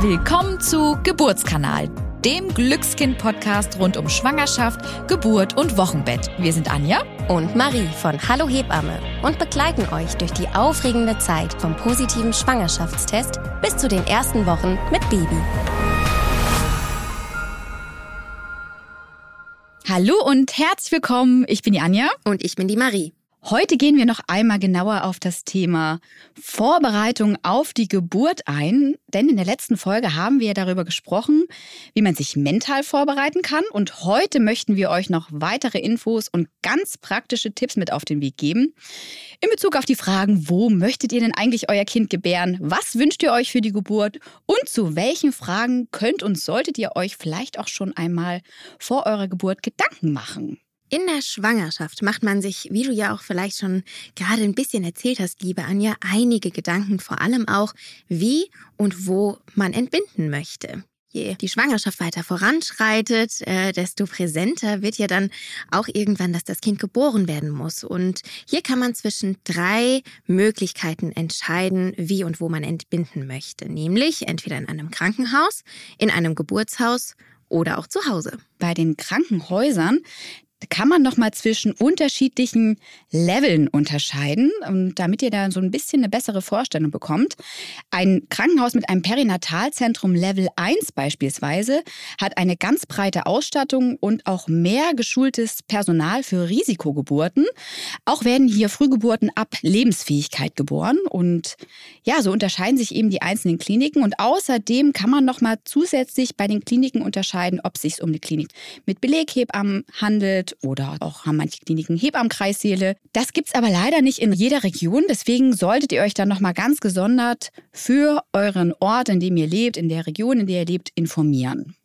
Willkommen zu Geburtskanal, dem Glückskind-Podcast rund um Schwangerschaft, Geburt und Wochenbett. Wir sind Anja und Marie von Hallo Hebamme und begleiten euch durch die aufregende Zeit vom positiven Schwangerschaftstest bis zu den ersten Wochen mit Baby. Hallo und herzlich willkommen. Ich bin die Anja. Und ich bin die Marie. Heute gehen wir noch einmal genauer auf das Thema Vorbereitung auf die Geburt ein, denn in der letzten Folge haben wir darüber gesprochen, wie man sich mental vorbereiten kann und heute möchten wir euch noch weitere Infos und ganz praktische Tipps mit auf den Weg geben in Bezug auf die Fragen, wo möchtet ihr denn eigentlich euer Kind gebären? Was wünscht ihr euch für die Geburt? Und zu welchen Fragen könnt und solltet ihr euch vielleicht auch schon einmal vor eurer Geburt Gedanken machen? In der Schwangerschaft macht man sich, wie du ja auch vielleicht schon gerade ein bisschen erzählt hast, liebe Anja, einige Gedanken, vor allem auch, wie und wo man entbinden möchte. Je die Schwangerschaft weiter voranschreitet, äh, desto präsenter wird ja dann auch irgendwann, dass das Kind geboren werden muss. Und hier kann man zwischen drei Möglichkeiten entscheiden, wie und wo man entbinden möchte. Nämlich entweder in einem Krankenhaus, in einem Geburtshaus oder auch zu Hause. Bei den Krankenhäusern, kann man noch mal zwischen unterschiedlichen Leveln unterscheiden, damit ihr da so ein bisschen eine bessere Vorstellung bekommt. Ein Krankenhaus mit einem Perinatalzentrum Level 1 beispielsweise hat eine ganz breite Ausstattung und auch mehr geschultes Personal für Risikogeburten. Auch werden hier Frühgeburten ab Lebensfähigkeit geboren und ja, so unterscheiden sich eben die einzelnen Kliniken und außerdem kann man noch mal zusätzlich bei den Kliniken unterscheiden, ob es sich um eine Klinik mit Beleghebammen handelt oder auch haben manche Kliniken Hebammenkreissäle. Das gibt es aber leider nicht in jeder Region. Deswegen solltet ihr euch dann nochmal ganz gesondert für euren Ort, in dem ihr lebt, in der Region, in der ihr lebt, informieren.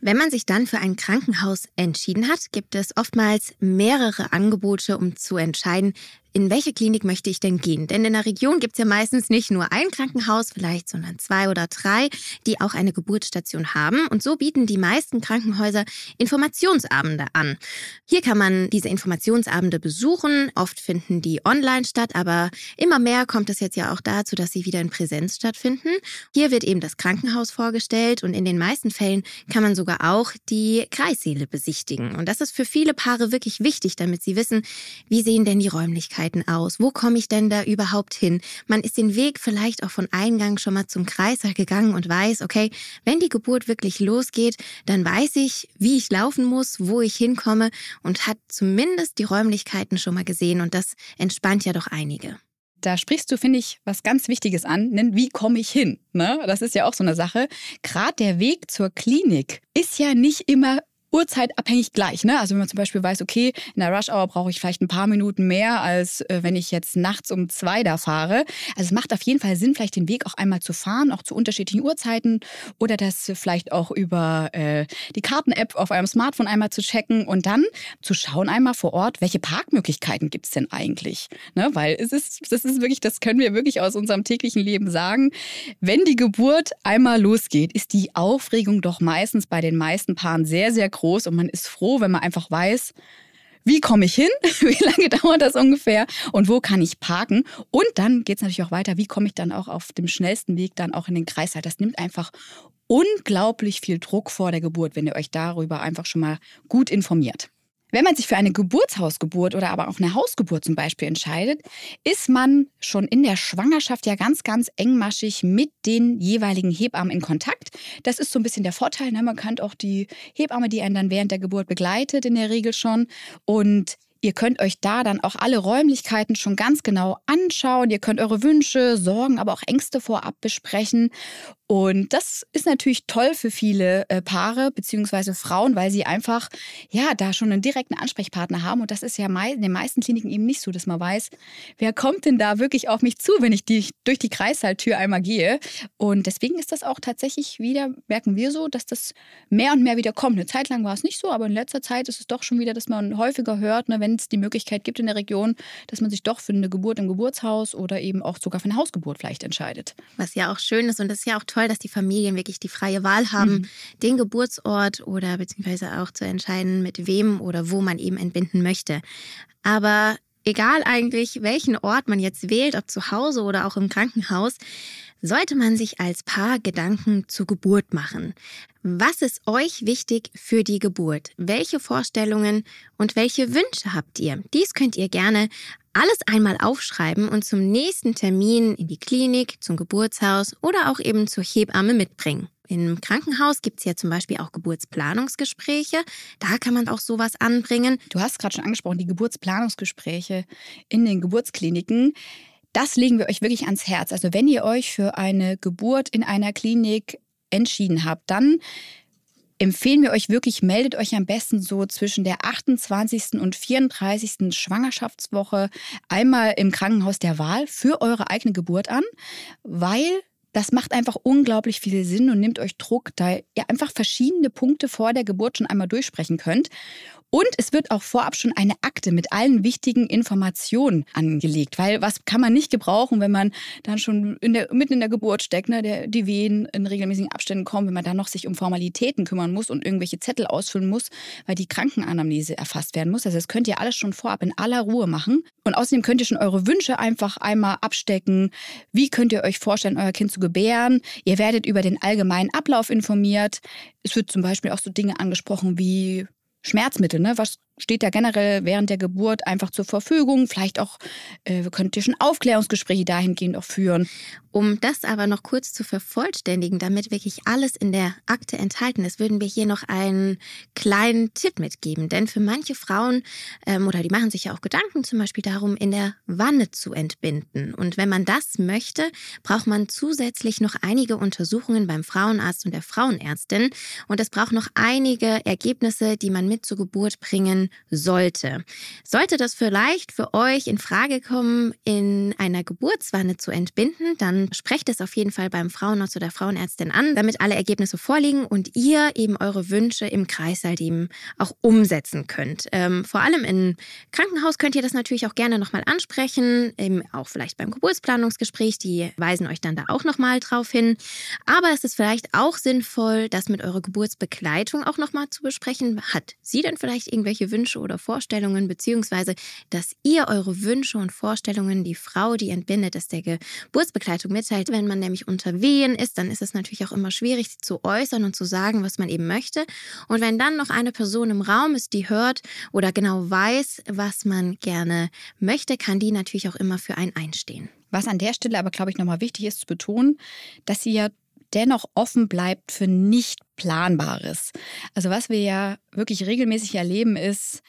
Wenn man sich dann für ein Krankenhaus entschieden hat, gibt es oftmals mehrere Angebote, um zu entscheiden, in welche Klinik möchte ich denn gehen? Denn in der Region gibt es ja meistens nicht nur ein Krankenhaus vielleicht, sondern zwei oder drei, die auch eine Geburtsstation haben. Und so bieten die meisten Krankenhäuser Informationsabende an. Hier kann man diese Informationsabende besuchen. Oft finden die online statt, aber immer mehr kommt es jetzt ja auch dazu, dass sie wieder in Präsenz stattfinden. Hier wird eben das Krankenhaus vorgestellt und in den meisten Fällen kann man sogar auch die Kreissäle besichtigen. Und das ist für viele Paare wirklich wichtig, damit sie wissen, wie sehen denn die Räumlichkeiten Möglichkeiten aus? Wo komme ich denn da überhaupt hin? Man ist den Weg vielleicht auch von Eingang schon mal zum Kreißsaal gegangen und weiß, okay, wenn die Geburt wirklich losgeht, dann weiß ich, wie ich laufen muss, wo ich hinkomme und hat zumindest die Räumlichkeiten schon mal gesehen und das entspannt ja doch einige. Da sprichst du, finde ich, was ganz Wichtiges an. Denn wie komme ich hin? Ne? Das ist ja auch so eine Sache. Gerade der Weg zur Klinik ist ja nicht immer uhrzeitabhängig gleich. Ne? Also wenn man zum Beispiel weiß, okay, in der Rush Hour brauche ich vielleicht ein paar Minuten mehr, als äh, wenn ich jetzt nachts um zwei da fahre. Also es macht auf jeden Fall Sinn, vielleicht den Weg auch einmal zu fahren, auch zu unterschiedlichen Uhrzeiten oder das vielleicht auch über äh, die Karten-App auf eurem Smartphone einmal zu checken und dann zu schauen einmal vor Ort, welche Parkmöglichkeiten gibt es denn eigentlich? Ne? Weil es ist, das ist wirklich, das können wir wirklich aus unserem täglichen Leben sagen. Wenn die Geburt einmal losgeht, ist die Aufregung doch meistens bei den meisten Paaren sehr, sehr groß groß und man ist froh, wenn man einfach weiß, wie komme ich hin? Wie lange dauert das ungefähr? Und wo kann ich parken? Und dann geht es natürlich auch weiter. Wie komme ich dann auch auf dem schnellsten Weg dann auch in den Kreißsaal? Das nimmt einfach unglaublich viel Druck vor der Geburt, wenn ihr euch darüber einfach schon mal gut informiert. Wenn man sich für eine Geburtshausgeburt oder aber auch eine Hausgeburt zum Beispiel entscheidet, ist man schon in der Schwangerschaft ja ganz, ganz engmaschig mit den jeweiligen Hebammen in Kontakt. Das ist so ein bisschen der Vorteil. Ne? Man kennt auch die Hebamme, die einen dann während der Geburt begleitet, in der Regel schon. Und Ihr könnt euch da dann auch alle Räumlichkeiten schon ganz genau anschauen. Ihr könnt eure Wünsche, Sorgen, aber auch Ängste vorab besprechen. Und das ist natürlich toll für viele äh, Paare bzw. Frauen, weil sie einfach ja da schon einen direkten Ansprechpartner haben. Und das ist ja in den meisten Kliniken eben nicht so, dass man weiß, wer kommt denn da wirklich auf mich zu, wenn ich die, durch die Kreissaaltür einmal gehe. Und deswegen ist das auch tatsächlich wieder, merken wir so, dass das mehr und mehr wieder kommt. Eine Zeit lang war es nicht so, aber in letzter Zeit ist es doch schon wieder, dass man häufiger hört, ne, wenn es die Möglichkeit gibt in der Region, dass man sich doch für eine Geburt im Geburtshaus oder eben auch sogar für eine Hausgeburt vielleicht entscheidet. Was ja auch schön ist und das ist ja auch toll toll, dass die Familien wirklich die freie Wahl haben, mhm. den Geburtsort oder beziehungsweise auch zu entscheiden, mit wem oder wo man eben entbinden möchte. Aber egal eigentlich, welchen Ort man jetzt wählt, ob zu Hause oder auch im Krankenhaus, sollte man sich als Paar Gedanken zur Geburt machen. Was ist euch wichtig für die Geburt? Welche Vorstellungen und welche Wünsche habt ihr? Dies könnt ihr gerne alles einmal aufschreiben und zum nächsten Termin in die Klinik, zum Geburtshaus oder auch eben zur Hebamme mitbringen. Im Krankenhaus gibt es ja zum Beispiel auch Geburtsplanungsgespräche. Da kann man auch sowas anbringen. Du hast gerade schon angesprochen, die Geburtsplanungsgespräche in den Geburtskliniken. Das legen wir euch wirklich ans Herz. Also wenn ihr euch für eine Geburt in einer Klinik entschieden habt, dann empfehlen wir euch wirklich, meldet euch am besten so zwischen der 28. und 34. Schwangerschaftswoche einmal im Krankenhaus der Wahl für eure eigene Geburt an, weil das macht einfach unglaublich viel Sinn und nimmt euch Druck, da ihr einfach verschiedene Punkte vor der Geburt schon einmal durchsprechen könnt. Und es wird auch vorab schon eine Akte mit allen wichtigen Informationen angelegt, weil was kann man nicht gebrauchen, wenn man dann schon in der, mitten in der Geburt steckt, ne, der, die Wehen in regelmäßigen Abständen kommen, wenn man dann noch sich um Formalitäten kümmern muss und irgendwelche Zettel ausfüllen muss, weil die Krankenanamnese erfasst werden muss. Also das könnt ihr alles schon vorab in aller Ruhe machen. Und außerdem könnt ihr schon eure Wünsche einfach einmal abstecken. Wie könnt ihr euch vorstellen, euer Kind zu gebären? Ihr werdet über den allgemeinen Ablauf informiert. Es wird zum Beispiel auch so Dinge angesprochen wie Schmerzmittel, ne? Was steht ja generell während der Geburt einfach zur Verfügung? Vielleicht auch, äh, könnt ihr schon Aufklärungsgespräche dahingehend auch führen. Um das aber noch kurz zu vervollständigen, damit wirklich alles in der Akte enthalten ist, würden wir hier noch einen kleinen Tipp mitgeben. Denn für manche Frauen, ähm, oder die machen sich ja auch Gedanken zum Beispiel darum, in der Wanne zu entbinden. Und wenn man das möchte, braucht man zusätzlich noch einige Untersuchungen beim Frauenarzt und der Frauenärztin. Und es braucht noch einige Ergebnisse, die man mit zur Geburt bringen sollte. Sollte das vielleicht für euch in Frage kommen, in einer Geburtswanne zu entbinden, dann sprecht es auf jeden Fall beim Frauenarzt oder Frauenärztin an, damit alle Ergebnisse vorliegen und ihr eben eure Wünsche im Kreißsaal eben auch umsetzen könnt. Ähm, vor allem im Krankenhaus könnt ihr das natürlich auch gerne nochmal ansprechen, eben auch vielleicht beim Geburtsplanungsgespräch, die weisen euch dann da auch nochmal drauf hin. Aber es ist vielleicht auch sinnvoll, das mit eurer Geburtsbegleitung auch nochmal zu besprechen. Hat sie denn vielleicht irgendwelche Wünsche oder Vorstellungen, beziehungsweise dass ihr eure Wünsche und Vorstellungen, die Frau, die entbindet, ist der Geburtsbegleitung mitteilt. Wenn man nämlich unter Wehen ist, dann ist es natürlich auch immer schwierig zu äußern und zu sagen, was man eben möchte. Und wenn dann noch eine Person im Raum ist, die hört oder genau weiß, was man gerne möchte, kann die natürlich auch immer für einen einstehen. Was an der Stelle aber, glaube ich, nochmal wichtig ist zu betonen, dass sie ja dennoch offen bleibt für nicht Planbares. Also was wir ja wirklich regelmäßig erleben, ist,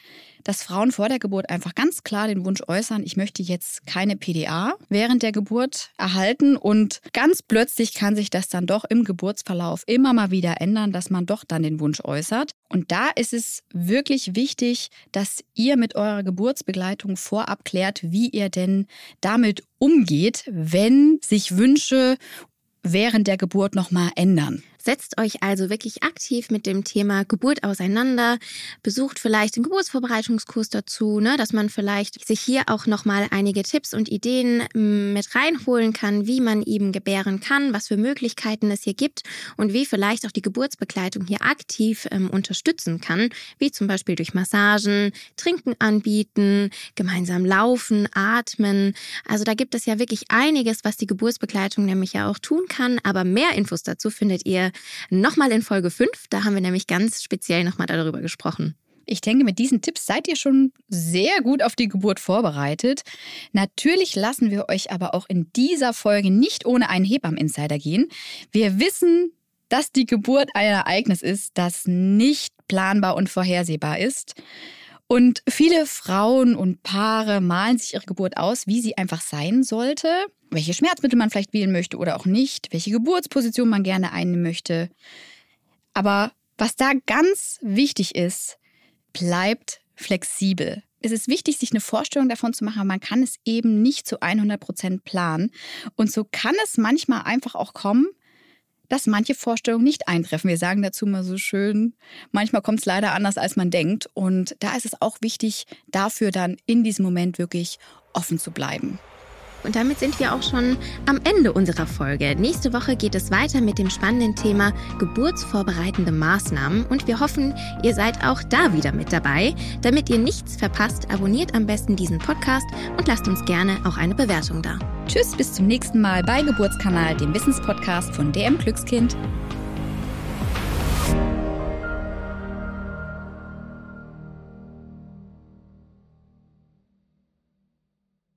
dass Frauen vor der Geburt einfach ganz klar den Wunsch äußern, ich möchte jetzt keine PDA während der Geburt erhalten und ganz plötzlich kann sich das dann doch im Geburtsverlauf immer mal wieder ändern, dass man doch dann den Wunsch äußert. Und da ist es wirklich wichtig, dass ihr mit eurer Geburtsbegleitung vorab klärt, wie ihr denn damit umgeht, wenn sich Wünsche während der Geburt nochmal ändern. Setzt euch also wirklich aktiv mit dem Thema Geburt auseinander, besucht vielleicht den Geburtsvorbereitungskurs dazu, ne, dass man vielleicht sich hier auch nochmal einige Tipps und Ideen mm, mit reinholen kann, wie man eben gebären kann, was für Möglichkeiten es hier gibt und wie vielleicht auch die Geburtsbegleitung hier aktiv ähm, unterstützen kann, wie zum Beispiel durch Massagen, Trinken anbieten, gemeinsam laufen, atmen. Also da gibt es ja wirklich einiges, was die Geburtsbegleitung nämlich ja auch tun kann, aber mehr Infos dazu findet ihr nochmal in Folge 5. Da haben wir nämlich ganz speziell nochmal darüber gesprochen. Ich denke, mit diesen Tipps seid ihr schon sehr gut auf die Geburt vorbereitet. Natürlich lassen wir euch aber auch in dieser Folge nicht ohne einen Hebammen-Insider gehen. Wir wissen, dass die Geburt ein Ereignis ist, das nicht planbar und vorhersehbar ist. Und viele Frauen und Paare malen sich ihre Geburt aus, wie sie einfach sein sollte, welche Schmerzmittel man vielleicht wählen möchte oder auch nicht, welche Geburtsposition man gerne einnehmen möchte. Aber was da ganz wichtig ist, bleibt flexibel. Es ist wichtig, sich eine Vorstellung davon zu machen, aber man kann es eben nicht zu 100 Prozent planen. Und so kann es manchmal einfach auch kommen, dass manche Vorstellungen nicht eintreffen. Wir sagen dazu mal so schön, manchmal kommt es leider anders, als man denkt. Und da ist es auch wichtig, dafür dann in diesem Moment wirklich offen zu bleiben. Und damit sind wir auch schon am Ende unserer Folge. Nächste Woche geht es weiter mit dem spannenden Thema geburtsvorbereitende Maßnahmen. Und wir hoffen, ihr seid auch da wieder mit dabei. Damit ihr nichts verpasst, abonniert am besten diesen Podcast und lasst uns gerne auch eine Bewertung da. Tschüss, bis zum nächsten Mal bei Geburtskanal, dem Wissenspodcast von DM Glückskind.